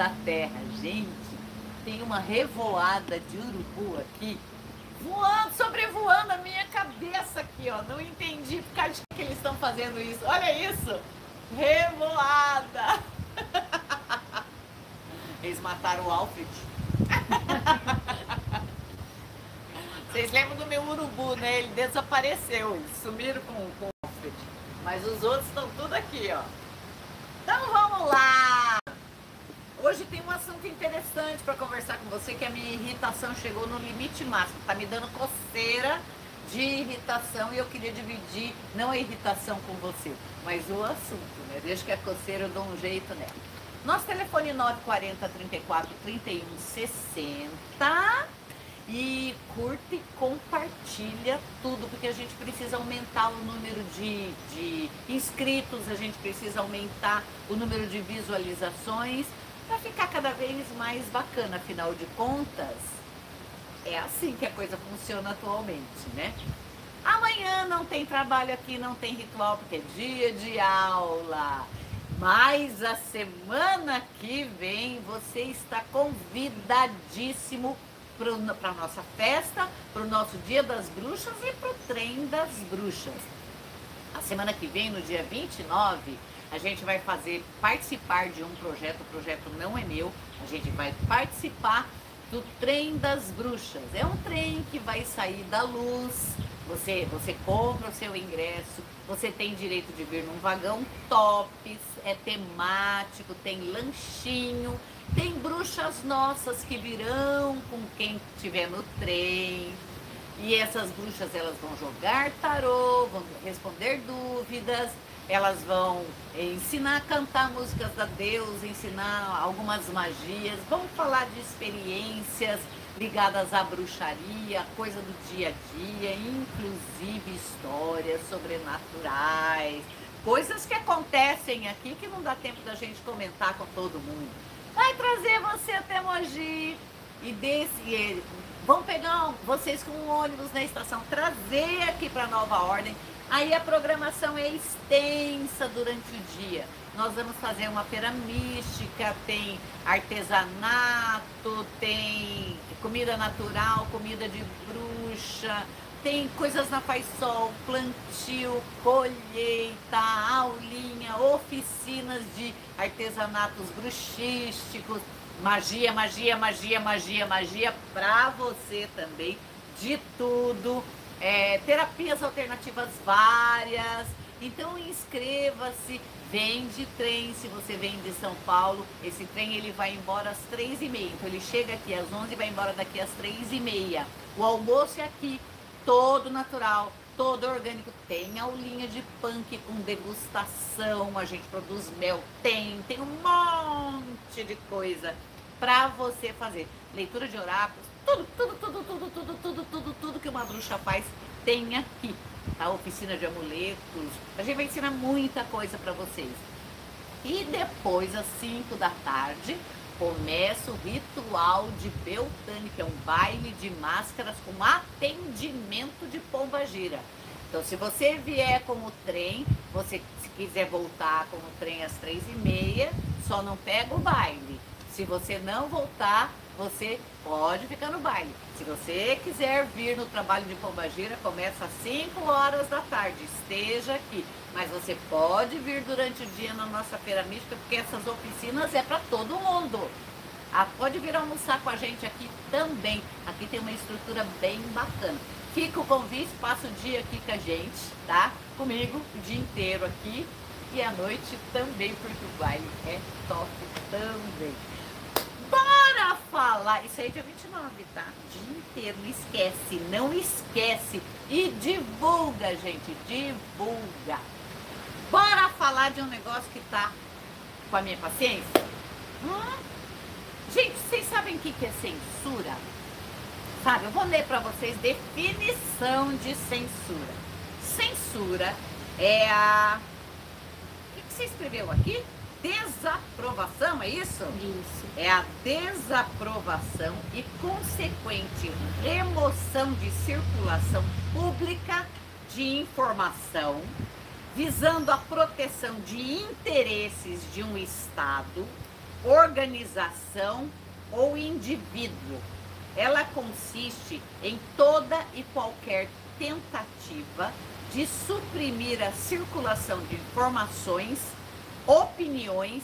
da terra. Gente, tem uma revoada de urubu aqui, voando, sobrevoando a minha cabeça aqui, ó. Não entendi por causa de que eles estão fazendo isso. Olha isso! Revoada! Eles mataram o Alfred. Vocês lembram do meu urubu, né? Ele desapareceu, eles sumiram com, com o Alfred. Mas os outros estão tudo aqui, ó. Então vamos lá! Hoje tem um assunto interessante para conversar com você, que a minha irritação chegou no limite máximo. Tá me dando coceira de irritação e eu queria dividir, não a irritação com você, mas o assunto, né? Desde que a coceira eu dou um jeito nela. Nosso telefone 940 34 31 60 e curte compartilha tudo, porque a gente precisa aumentar o número de, de inscritos, a gente precisa aumentar o número de visualizações para ficar cada vez mais bacana. Afinal de contas, é assim que a coisa funciona atualmente, né? Amanhã não tem trabalho aqui, não tem ritual, porque é dia de aula. Mas a semana que vem você está convidadíssimo para a nossa festa, para o nosso Dia das Bruxas e para o Trem das Bruxas. A semana que vem, no dia 29, a gente vai fazer participar de um projeto, o projeto não é meu, a gente vai participar do Trem das Bruxas. É um trem que vai sair da luz. Você, você compra o seu ingresso, você tem direito de vir num vagão tops, é temático, tem lanchinho, tem bruxas nossas que virão com quem estiver no trem. E essas bruxas elas vão jogar tarô, vão responder dúvidas, elas vão ensinar a cantar músicas da Deus, ensinar algumas magias, vão falar de experiências ligadas à bruxaria, coisa do dia a dia, inclusive histórias sobrenaturais, coisas que acontecem aqui que não dá tempo da gente comentar com todo mundo. Vai trazer você até Mogi e desse vão pegar vocês com um ônibus na estação, trazer aqui para Nova Ordem. Aí a programação é extensa durante o dia. Nós vamos fazer uma feira mística, tem artesanato, tem comida natural, comida de bruxa, tem coisas na Faz Sol, plantio, colheita, aulinha, oficinas de artesanatos bruxísticos, magia, magia, magia, magia, magia para você também, de tudo, é, terapias alternativas várias. Então inscreva-se, vem de trem, se você vem de São Paulo, esse trem ele vai embora às três e meia. Então ele chega aqui às onze e vai embora daqui às três e meia. O almoço é aqui, todo natural, todo orgânico. Tem aulinha de punk com degustação, a gente produz mel, tem, tem um monte de coisa para você fazer. Leitura de oráculos, tudo, tudo, tudo, tudo, tudo, tudo, tudo, tudo que uma bruxa faz tem aqui. A oficina de amuletos, a gente vai ensinar muita coisa para vocês. E depois, às 5 da tarde, começa o ritual de Beltane, que é um baile de máscaras com atendimento de pomba gira. Então, se você vier com o trem, você se quiser voltar com o trem às três e meia, só não pega o baile. Se você não voltar, você pode ficar no baile. Se você quiser vir no trabalho de pombagira, começa às 5 horas da tarde. Esteja aqui. Mas você pode vir durante o dia na nossa feira mística, porque essas oficinas é para todo mundo. Ah, pode vir almoçar com a gente aqui também. Aqui tem uma estrutura bem bacana. Fica o convite, passa o dia aqui com a gente, tá? Comigo, o dia inteiro aqui. E à noite também, porque o baile é top também. Falar! Isso aí é dia 29, tá? Dia inteiro, não esquece, não esquece. E divulga, gente, divulga. Bora falar de um negócio que tá com a minha paciência? Hum? Gente, vocês sabem o que é censura? Sabe, eu vou ler para vocês definição de censura. Censura é a. O que você escreveu aqui? Desaprovação, é isso? Isso. É a desaprovação e consequente remoção de circulação pública de informação visando a proteção de interesses de um Estado organização ou indivíduo. Ela consiste em toda e qualquer tentativa de suprimir a circulação de informações, opiniões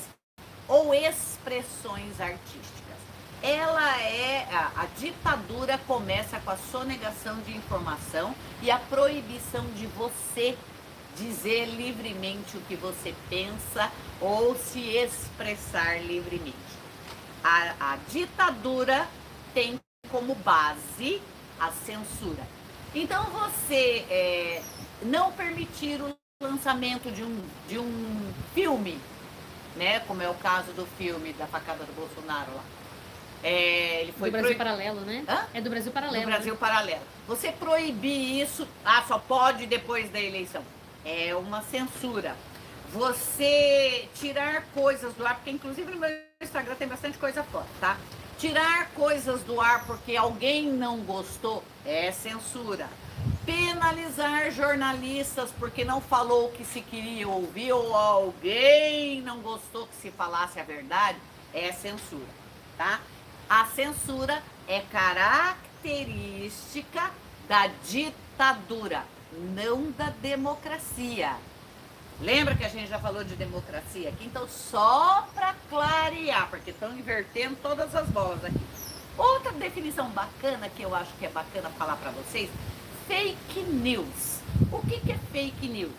ou expressões artísticas. Ela é a, a, ditadura começa com a sonegação de informação e a proibição de você dizer livremente o que você pensa ou se expressar livremente. A, a ditadura tem como base a censura. Então você é, não permitir o lançamento de um, de um filme, né? Como é o caso do filme da facada do Bolsonaro lá. É, ele foi do Brasil Paralelo, né? Hã? É do Brasil Paralelo. Do Brasil né? Paralelo. Você proibir isso, ah, só pode depois da eleição. É uma censura. Você tirar coisas do ar, porque inclusive no meu Instagram tem bastante coisa fora, tá? Tirar coisas do ar porque alguém não gostou é censura penalizar jornalistas porque não falou o que se queria ouvir ou alguém não gostou que se falasse a verdade, é censura, tá? A censura é característica da ditadura, não da democracia. Lembra que a gente já falou de democracia aqui? Então, só para clarear, porque estão invertendo todas as bolas aqui. Outra definição bacana que eu acho que é bacana falar para vocês fake news. O que, que é fake news?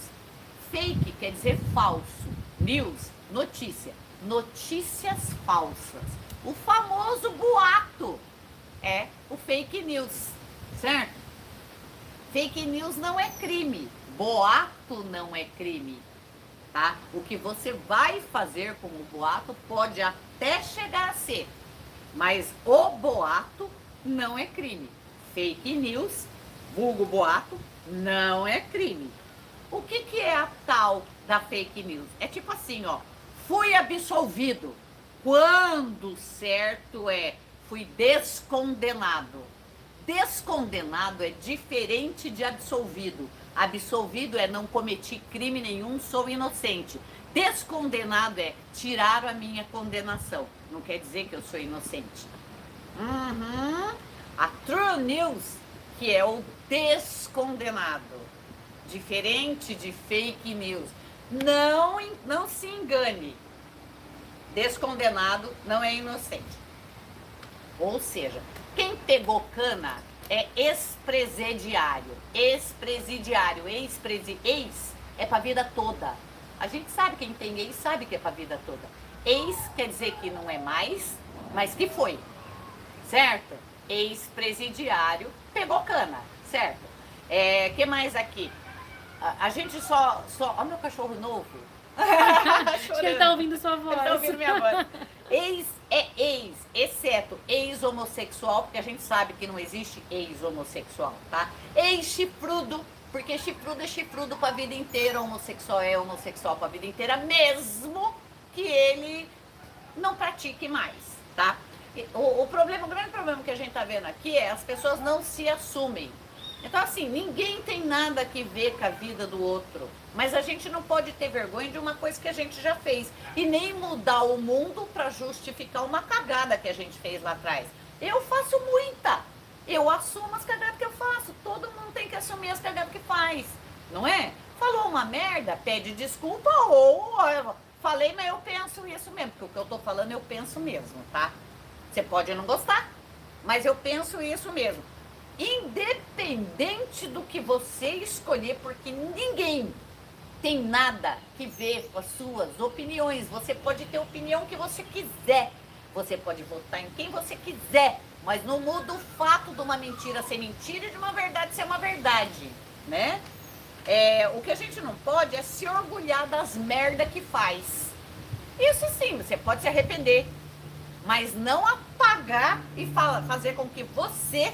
Fake quer dizer falso. News, notícia. Notícias falsas. O famoso boato é o fake news, certo? Fake news não é crime. Boato não é crime. Tá? O que você vai fazer com o boato pode até chegar a ser, mas o boato não é crime. Fake news vulgo boato, não é crime. O que, que é a tal da fake news? É tipo assim, ó, fui absolvido. Quando certo é, fui descondenado. Descondenado é diferente de absolvido. Absolvido é não cometi crime nenhum, sou inocente. Descondenado é tiraram a minha condenação. Não quer dizer que eu sou inocente. Uhum. A true news, que é o descondenado, diferente de fake news. Não, não se engane. Descondenado não é inocente. Ou seja, quem pegou cana é ex-presidiário. Ex-presidiário, ex-presi, ex é para a vida toda. A gente sabe quem tem ex sabe que é para a vida toda. Ex quer dizer que não é mais, mas que foi. Certo? Ex-presidiário pegou cana certo? É, que mais aqui? A, a gente só, só... Olha meu cachorro novo. Ele tá ouvindo sua voz. Ele tá ouvindo minha voz. Ex é ex, exceto ex-homossexual, porque a gente sabe que não existe ex-homossexual, tá? Ex-chifrudo, porque chifrudo é chifrudo pra vida inteira, homossexual é homossexual pra vida inteira, mesmo que ele não pratique mais, tá? O, o problema, o grande problema que a gente tá vendo aqui é as pessoas não se assumem. Então, assim, ninguém tem nada que ver com a vida do outro. Mas a gente não pode ter vergonha de uma coisa que a gente já fez. E nem mudar o mundo para justificar uma cagada que a gente fez lá atrás. Eu faço muita. Eu assumo as cagadas que eu faço. Todo mundo tem que assumir as cagadas que faz. Não é? Falou uma merda, pede desculpa ou falei, mas eu penso isso mesmo. Porque o que eu tô falando eu penso mesmo, tá? Você pode não gostar, mas eu penso isso mesmo independente do que você escolher, porque ninguém tem nada que ver com as suas opiniões. Você pode ter a opinião que você quiser, você pode votar em quem você quiser, mas não muda o fato de uma mentira ser mentira e de uma verdade ser uma verdade, né? É, o que a gente não pode é se orgulhar das merda que faz. Isso sim, você pode se arrepender, mas não apagar e fala, fazer com que você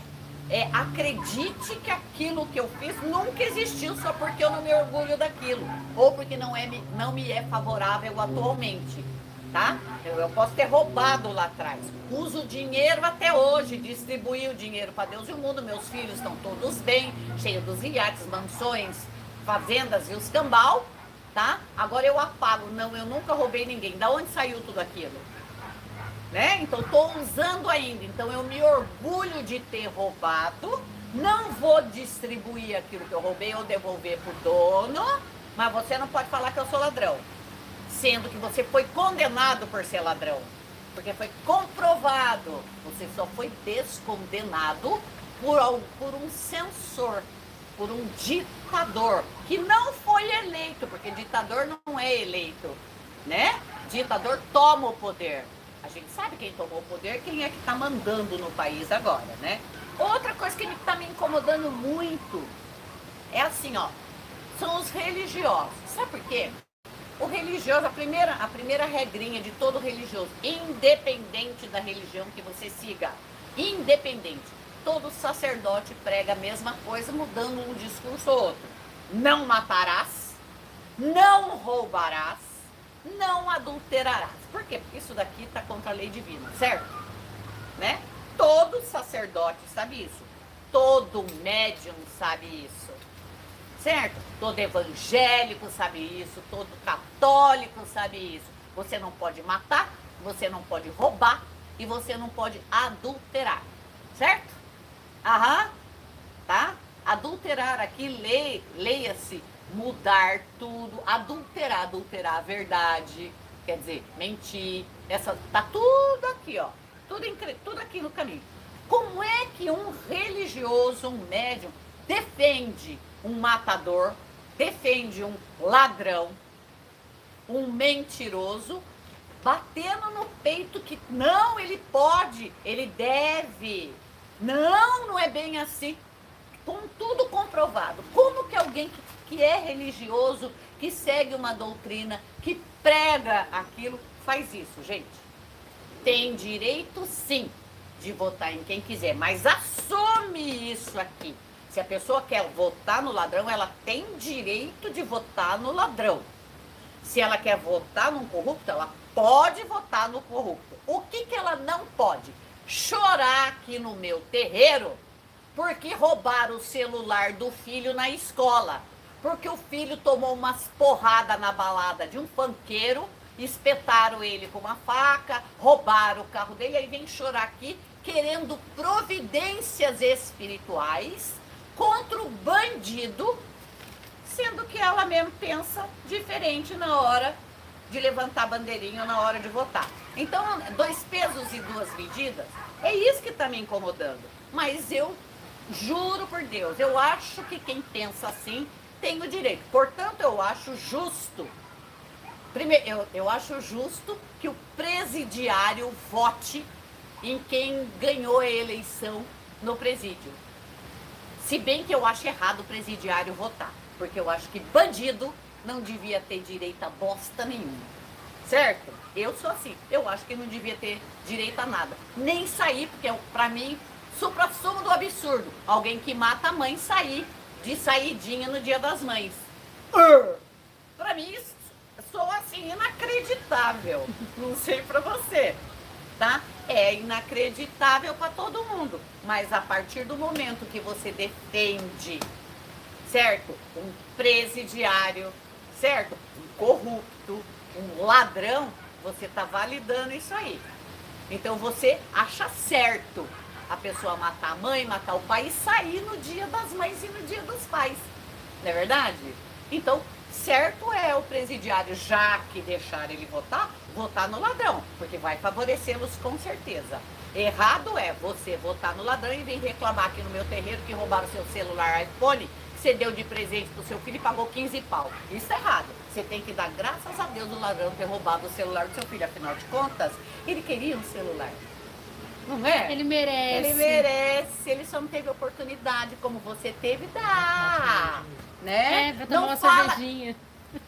é, acredite que aquilo que eu fiz nunca existiu só porque eu não me orgulho daquilo ou porque não, é, não me é favorável atualmente, tá? Eu, eu posso ter roubado lá atrás, uso dinheiro até hoje, distribuí o dinheiro para Deus e o mundo, meus filhos estão todos bem, cheios dos iates, mansões, fazendas e os cambal, tá? Agora eu apago, não, eu nunca roubei ninguém. Da onde saiu tudo aquilo? Né? Então estou usando ainda. Então eu me orgulho de ter roubado. Não vou distribuir aquilo que eu roubei ou devolver pro dono, mas você não pode falar que eu sou ladrão, sendo que você foi condenado por ser ladrão, porque foi comprovado. Você só foi descondenado por, por um censor, por um ditador que não foi eleito, porque ditador não é eleito, né? Ditador toma o poder. A gente sabe quem tomou o poder, quem é que está mandando no país agora, né? Outra coisa que está me incomodando muito é assim, ó, são os religiosos. Sabe por quê? O religioso, a primeira, a primeira regrinha de todo religioso, independente da religião que você siga, independente, todo sacerdote prega a mesma coisa, mudando um discurso ou outro. Não matarás, não roubarás, não adulterarás. Por quê? Porque isso daqui está contra a lei divina, certo? Né? Todo sacerdote sabe isso. Todo médium sabe isso. Certo? Todo evangélico sabe isso. Todo católico sabe isso. Você não pode matar, você não pode roubar e você não pode adulterar. Certo? Aham. Tá? Adulterar aqui, leia-se mudar tudo, adulterar, adulterar a verdade, quer dizer, mentir, essa tá tudo aqui, ó, tudo, tudo aqui no caminho. Como é que um religioso, um médium, defende um matador, defende um ladrão, um mentiroso, batendo no peito que não, ele pode, ele deve. Não, não é bem assim. Com tudo comprovado. Como que alguém que que é religioso, que segue uma doutrina, que prega aquilo, faz isso, gente. Tem direito sim de votar em quem quiser, mas assume isso aqui. Se a pessoa quer votar no ladrão, ela tem direito de votar no ladrão. Se ela quer votar num corrupto, ela pode votar no corrupto. O que, que ela não pode? Chorar aqui no meu terreiro porque roubaram o celular do filho na escola porque o filho tomou umas porradas na balada de um panqueiro, espetaram ele com uma faca, roubaram o carro dele, aí vem chorar aqui querendo providências espirituais contra o bandido, sendo que ela mesmo pensa diferente na hora de levantar bandeirinha ou na hora de votar. Então, dois pesos e duas medidas, é isso que está me incomodando. Mas eu juro por Deus, eu acho que quem pensa assim tenho direito. Portanto, eu acho justo. Primeiro, eu, eu acho justo que o presidiário vote em quem ganhou a eleição no presídio. Se bem que eu acho errado o presidiário votar, porque eu acho que bandido não devia ter direito a bosta nenhuma. Certo? Eu sou assim. Eu acho que não devia ter direito a nada. Nem sair, porque para mim, supra-sumo do absurdo. Alguém que mata a mãe sair de saidinha no Dia das Mães. Uh, para mim, sou assim, inacreditável. Não sei para você, tá? É inacreditável para todo mundo. Mas a partir do momento que você defende, certo? Um presidiário, certo? Um corrupto, um ladrão, você tá validando isso aí. Então você acha certo a pessoa matar a mãe, matar o pai e sair no dia das mães e no dia dos pais. Não é verdade? Então, certo é o presidiário, já que deixar ele votar, votar no ladrão, porque vai favorecê-los com certeza. Errado é você votar no ladrão e vir reclamar aqui no meu terreiro que roubaram seu celular iPhone, que você deu de presente pro seu filho e pagou 15 pau. Isso é errado. Você tem que dar graças a Deus do ladrão ter roubado o celular do seu filho. Afinal de contas, ele queria um celular. Não é? Ele merece. Ele merece. Ele só não teve oportunidade como você teve, dá. Né? É, pra tomar não uma fala... cervejinha.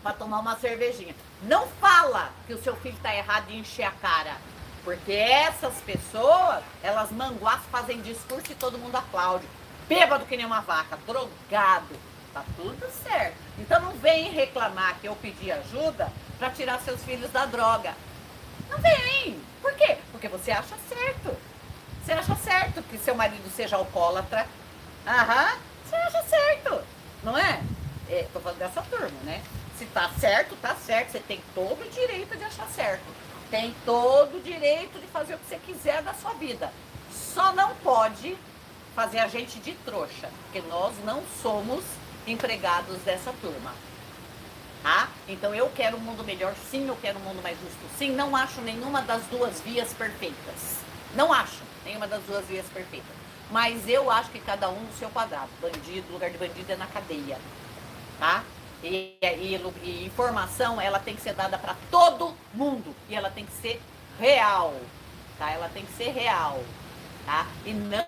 Pra tomar uma cervejinha. Não fala que o seu filho tá errado de encher a cara. Porque essas pessoas, elas manguás fazem discurso e todo mundo aplaude. Bêbado que nem uma vaca, drogado. Tá tudo certo. Então não vem reclamar que eu pedi ajuda para tirar seus filhos da droga. Não vem. Por quê? Porque você acha certo. Você acha certo que seu marido seja alcoólatra. Aham. Você acha certo. Não é? é? Tô falando dessa turma, né? Se tá certo, tá certo. Você tem todo o direito de achar certo. tem todo o direito de fazer o que você quiser da sua vida. Só não pode fazer a gente de trouxa, porque nós não somos empregados dessa turma. Tá? Então eu quero um mundo melhor, sim, eu quero um mundo mais justo, sim. Não acho nenhuma das duas vias perfeitas. Não acho nenhuma das duas vias perfeitas. Mas eu acho que cada um no seu quadrado. Bandido, lugar de bandido é na cadeia. Tá? E, e, e informação, ela tem que ser dada para todo mundo. E ela tem que ser real. Tá? Ela tem que ser real. Tá? E não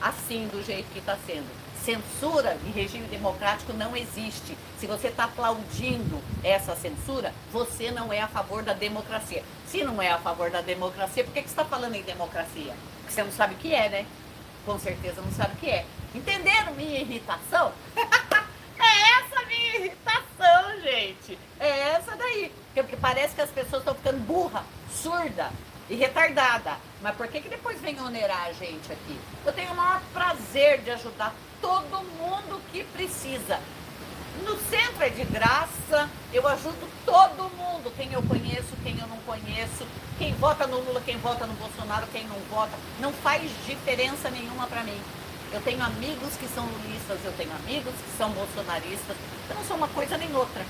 assim do jeito que está sendo. Censura em regime democrático não existe. Se você está aplaudindo essa censura, você não é a favor da democracia. Se não é a favor da democracia, por que, que você está falando em democracia? Porque você não sabe o que é, né? Com certeza não sabe o que é. Entenderam minha irritação? é essa minha irritação, gente. É essa daí. Porque parece que as pessoas estão ficando burra, surda e retardada. Mas por que, que depois vem onerar a gente aqui? Eu tenho o maior prazer de ajudar todo mundo que precisa. No centro é de graça, eu ajudo todo mundo, quem eu conheço, quem eu não conheço, quem vota no Lula, quem vota no Bolsonaro, quem não vota, não faz diferença nenhuma para mim. Eu tenho amigos que são lulistas, eu tenho amigos que são bolsonaristas, eu não sou uma coisa nem outra,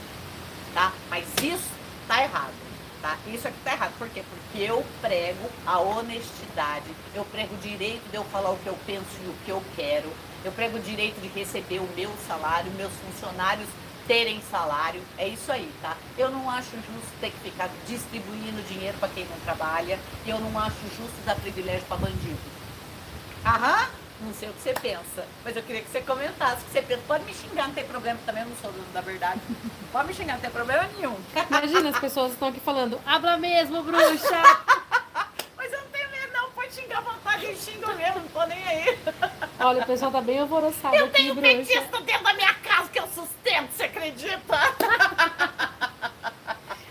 tá? Mas isso tá errado. Tá? Isso aqui tá errado. Por quê? Porque eu prego a honestidade, eu prego o direito de eu falar o que eu penso e o que eu quero, eu prego o direito de receber o meu salário, meus funcionários terem salário. É isso aí, tá? Eu não acho justo ter que ficar distribuindo dinheiro para quem não trabalha, e eu não acho justo dar privilégio para bandido. Aham? Não sei o que você pensa, mas eu queria que você comentasse. Que você pensa. Pode me xingar, não tem problema também, eu não sou dono da verdade. Pode me xingar, não tem problema nenhum. Imagina, as pessoas estão aqui falando, habla mesmo, bruxa! mas eu não tenho medo, não. Pode xingar à vontade, eu xingo mesmo, não tô nem aí. Olha, o pessoal tá bem alvoroçado eu aqui, tenho bruxa. petista dentro da minha casa que eu sustento, você acredita?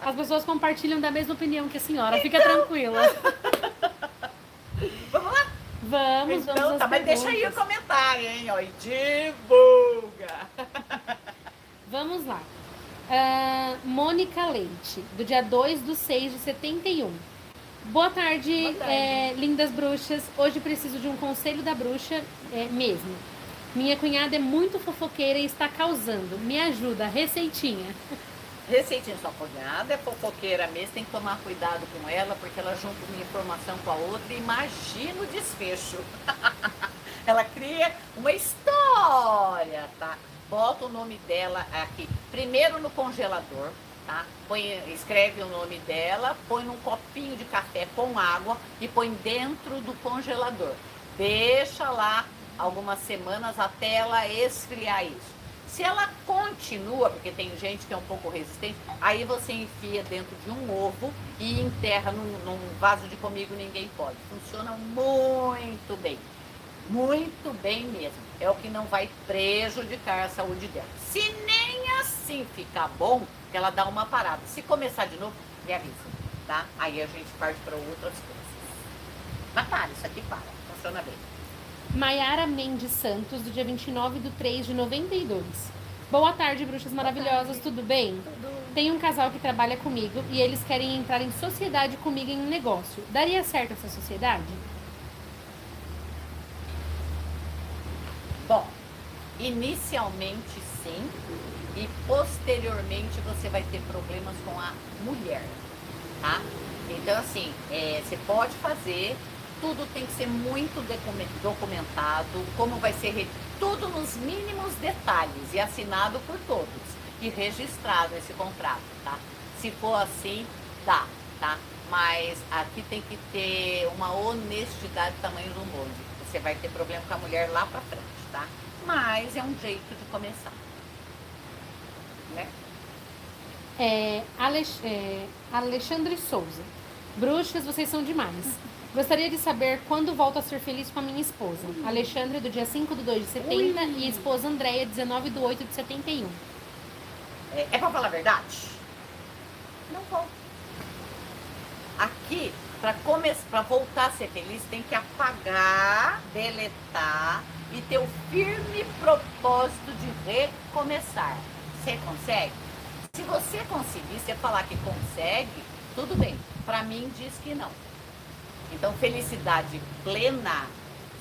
As pessoas compartilham da mesma opinião que a senhora, fica então... tranquila. Vamos então, vamos. Tá, mas deixa aí o comentário, hein? Ó, e divulga! Vamos lá. Uh, Mônica Leite, do dia 2 do 6 de 71. Boa tarde, Boa tarde. É, lindas bruxas. Hoje preciso de um conselho da bruxa é, mesmo. Minha cunhada é muito fofoqueira e está causando. Me ajuda, receitinha. Receitinha, sua cunhada é fofoqueira mesmo, tem que tomar cuidado com ela, porque ela junta uma informação com a outra e imagina o desfecho. ela cria uma história, tá? Bota o nome dela aqui, primeiro no congelador, tá? Põe, escreve o nome dela, põe num copinho de café com água e põe dentro do congelador. Deixa lá algumas semanas até ela esfriar isso. Se ela continua, porque tem gente que é um pouco resistente, aí você enfia dentro de um ovo e enterra num, num vaso de comigo ninguém pode. Funciona muito bem. Muito bem mesmo. É o que não vai prejudicar a saúde dela. Se nem assim ficar bom, que ela dá uma parada. Se começar de novo, me avisa, tá? Aí a gente parte para outras coisas. Mas para, isso aqui para. Funciona bem. Maiara Mendes Santos, do dia 29 de 3 de 92. Boa tarde, bruxas maravilhosas, tarde. tudo bem? Tudo. Tem um casal que trabalha comigo e eles querem entrar em sociedade comigo em um negócio. Daria certo essa sociedade? Bom, inicialmente sim, e posteriormente você vai ter problemas com a mulher, tá? Então, assim, é, você pode fazer tudo tem que ser muito documentado, como vai ser tudo nos mínimos detalhes e assinado por todos e registrado esse contrato, tá? Se for assim, dá, tá? Mas aqui tem que ter uma honestidade do tamanho do mundo. Você vai ter problema com a mulher lá pra frente, tá? Mas é um jeito de começar. Né? É, é, Alexandre Souza. Bruxas, vocês são demais. Gostaria de saber quando volto a ser feliz com a minha esposa. Alexandre, do dia 5 de 2 de 70, Ui. e a esposa Andréia, 19 de 8 de 71. É, é pra falar a verdade? Não vou. Aqui, começar, para voltar a ser feliz, tem que apagar, deletar e ter o firme propósito de recomeçar. Você consegue? Se você conseguir, você falar que consegue, tudo bem. Para mim diz que não. Então, felicidade plena,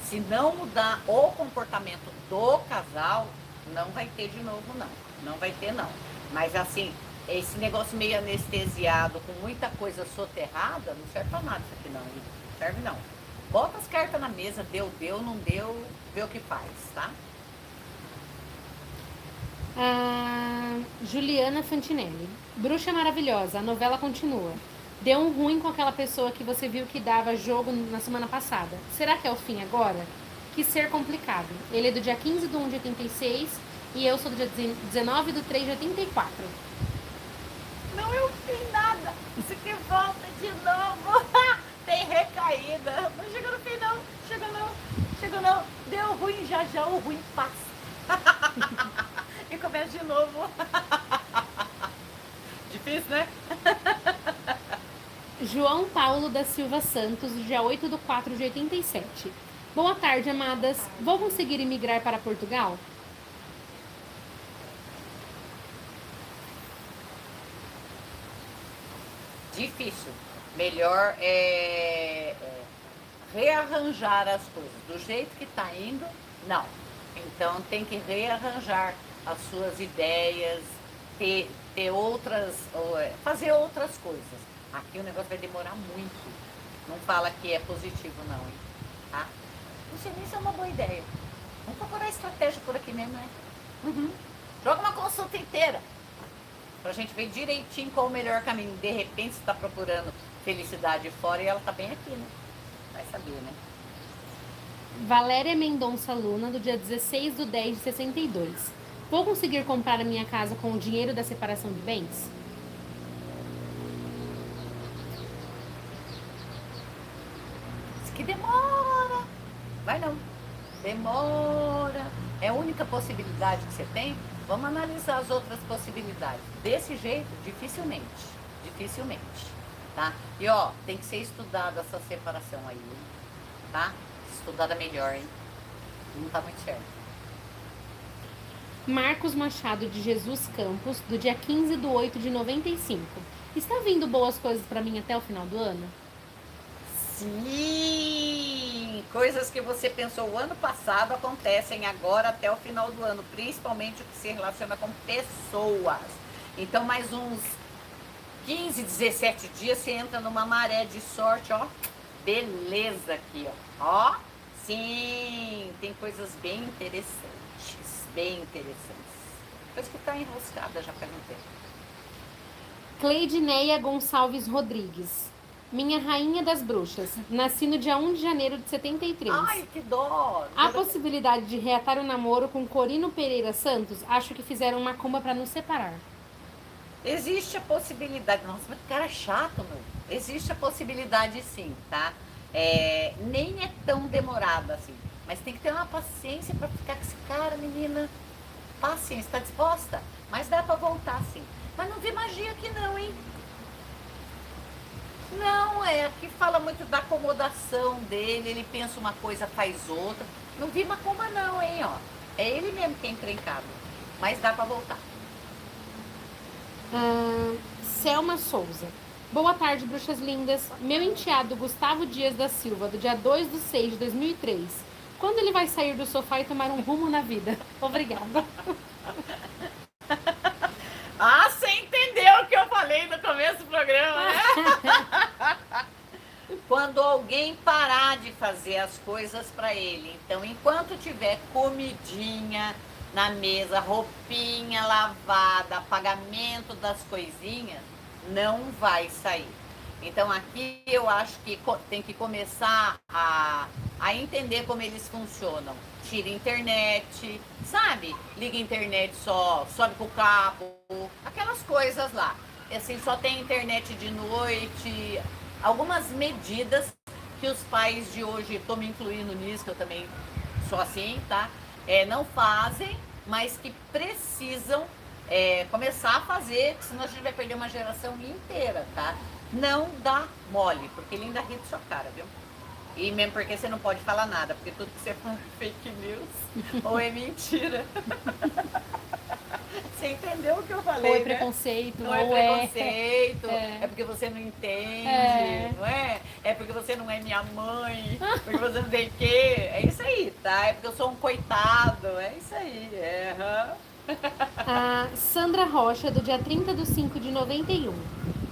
se não mudar o comportamento do casal, não vai ter de novo, não. Não vai ter, não. Mas assim, esse negócio meio anestesiado, com muita coisa soterrada, não serve pra nada isso aqui não. Não serve não. Bota as cartas na mesa, deu, deu, não deu, vê o que faz, tá? Juliana Fantinelli. Bruxa Maravilhosa, a novela continua. Deu um ruim com aquela pessoa que você viu que dava jogo na semana passada. Será que é o fim agora? Que ser complicado. Ele é do dia 15 de 1 de 86 e eu sou do dia 19 do 3 de 84. Não é o fim nada. Isso aqui volta de novo. Tem recaída. Não chegou no fim não. Chegou não. Chegou não. Deu ruim já já, o ruim passa. e começa de novo. Difícil, né? João Paulo da Silva Santos, dia 8 de 4 de 87. Boa tarde, amadas. Vou conseguir imigrar para Portugal? Difícil. Melhor é, é rearranjar as coisas. Do jeito que está indo, não. Então tem que rearranjar as suas ideias, ter, ter outras, é, fazer outras coisas. Aqui o negócio vai demorar muito. Não fala que é positivo não, hein? Tá? Não sei nem se é uma boa ideia. Vamos procurar estratégia por aqui mesmo, né? Uhum. Joga uma consulta inteira. Pra gente ver direitinho qual o melhor caminho. De repente você está procurando felicidade fora e ela tá bem aqui, né? Vai saber, né? Valéria Mendonça Luna, do dia 16 do 10 de 62. Vou conseguir comprar a minha casa com o dinheiro da separação de bens? que demora. Vai não. Demora. É a única possibilidade que você tem. Vamos analisar as outras possibilidades. Desse jeito, dificilmente. Dificilmente. Tá? E ó, tem que ser estudada essa separação aí, tá? Estudada melhor, hein? Não tá muito certo. Marcos Machado de Jesus Campos, do dia 15 de 8 de 95. Está vindo boas coisas para mim até o final do ano? Sim! Coisas que você pensou o ano passado acontecem agora até o final do ano, principalmente o que se relaciona com pessoas. Então, mais uns 15, 17 dias você entra numa maré de sorte, ó. Beleza aqui, ó. Ó, sim, tem coisas bem interessantes, bem interessantes. Coisa que tá enroscada já um tempo. Cleidineia Gonçalves Rodrigues. Minha Rainha das Bruxas. Nasci no dia 1 de janeiro de 73. Ai, que dó! Há possibilidade de reatar o namoro com Corino Pereira Santos? Acho que fizeram uma comba para nos separar. Existe a possibilidade. Nossa, mas que cara chato, meu. Existe a possibilidade sim, tá? É, nem é tão demorada assim. Mas tem que ter uma paciência para ficar com esse cara, menina. Paciência, tá disposta? Mas dá para voltar sim. Mas não vi magia aqui não, hein? Não, é, aqui fala muito da acomodação dele, ele pensa uma coisa, faz outra. Não vi macumba não, hein, ó. É ele mesmo que é encrencado. Mas dá para voltar. Selma Souza. Boa tarde, bruxas lindas. Meu enteado Gustavo Dias da Silva, do dia 2 de 6 de 2003. Quando ele vai sair do sofá e tomar um rumo na vida? Obrigada. ah, você entendeu o que eu falei no começo do programa, né? Quando alguém parar de fazer as coisas para ele. Então, enquanto tiver comidinha na mesa, roupinha lavada, pagamento das coisinhas, não vai sair. Então aqui eu acho que tem que começar a, a entender como eles funcionam. Tira internet, sabe? Liga internet só, sobe com o cabo, aquelas coisas lá. Assim, só tem internet de noite, algumas medidas que os pais de hoje, estou me incluindo nisso, que eu também sou assim, tá? É, não fazem, mas que precisam é, começar a fazer, senão a gente vai perder uma geração inteira, tá? Não dá mole, porque ele ainda ri de sua cara, viu? E mesmo porque você não pode falar nada, porque tudo que você fala é fake news ou é mentira. Você entendeu o que eu falei? Ou é né? preconceito, Não é ou é. preconceito, É. é. porque você não entende, É. não é? É porque você não é minha mãe, porque você não tem quê. É isso aí, tá? É porque eu sou um coitado, é isso aí. É. A Sandra Rocha, do dia 30 de 5 de 91.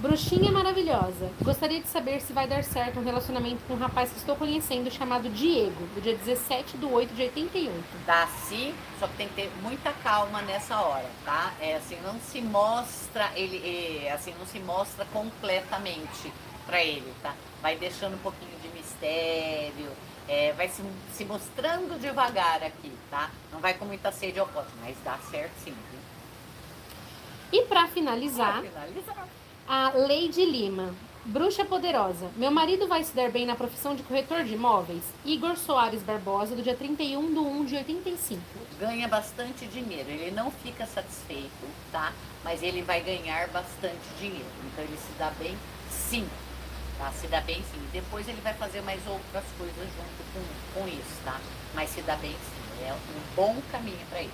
Bruxinha maravilhosa. Gostaria de saber se vai dar certo um relacionamento com um rapaz que estou conhecendo chamado Diego, do dia 17 de 8 de 88. Dá sim, só que tem que ter muita calma nessa hora, tá? É assim, não se mostra ele, é, assim, não se mostra completamente pra ele, tá? Vai deixando um pouquinho de mistério, é, vai se, se mostrando devagar aqui, tá? Não vai com muita sede ao pote, mas dá certo sim, viu? E para Pra finalizar, finalizar. A Leide Lima. Bruxa poderosa. Meu marido vai se dar bem na profissão de corretor de imóveis? Igor Soares Barbosa, do dia 31 de 1 de 85. ganha bastante dinheiro. Ele não fica satisfeito, tá? Mas ele vai ganhar bastante dinheiro. Então ele se dá bem, sim. Tá? Se dá bem, sim. Depois ele vai fazer mais outras coisas junto com, com isso, tá? Mas se dá bem, sim. É um bom caminho para ele.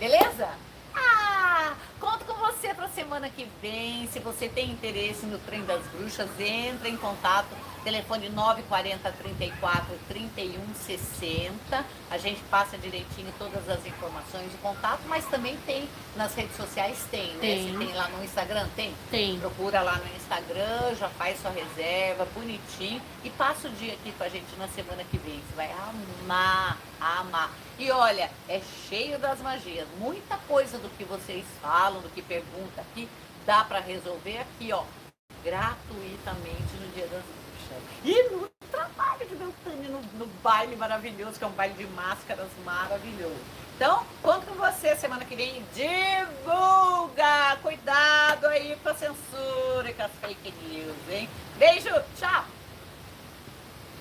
Beleza? Ah, conto com você para semana que vem. Se você tem interesse no Trem das Bruxas, entre em contato. Telefone 940 34 31 60. A gente passa direitinho todas as informações, o contato, mas também tem nas redes sociais, tem, né? Tem. Se tem lá no Instagram, tem. Tem. Procura lá no Instagram, já faz sua reserva, bonitinho. E passa o dia aqui com a gente na semana que vem. Você vai amar, amar. E olha, é cheio das magias. Muita coisa do que vocês falam, do que perguntam aqui, dá para resolver aqui, ó, gratuitamente no Dia das. E no trabalho de Beltane, no, no baile maravilhoso, que é um baile de máscaras maravilhoso. Então, conto com você semana que vem. Divulga! Cuidado aí com a censura e com as fake news, hein? Beijo, tchau!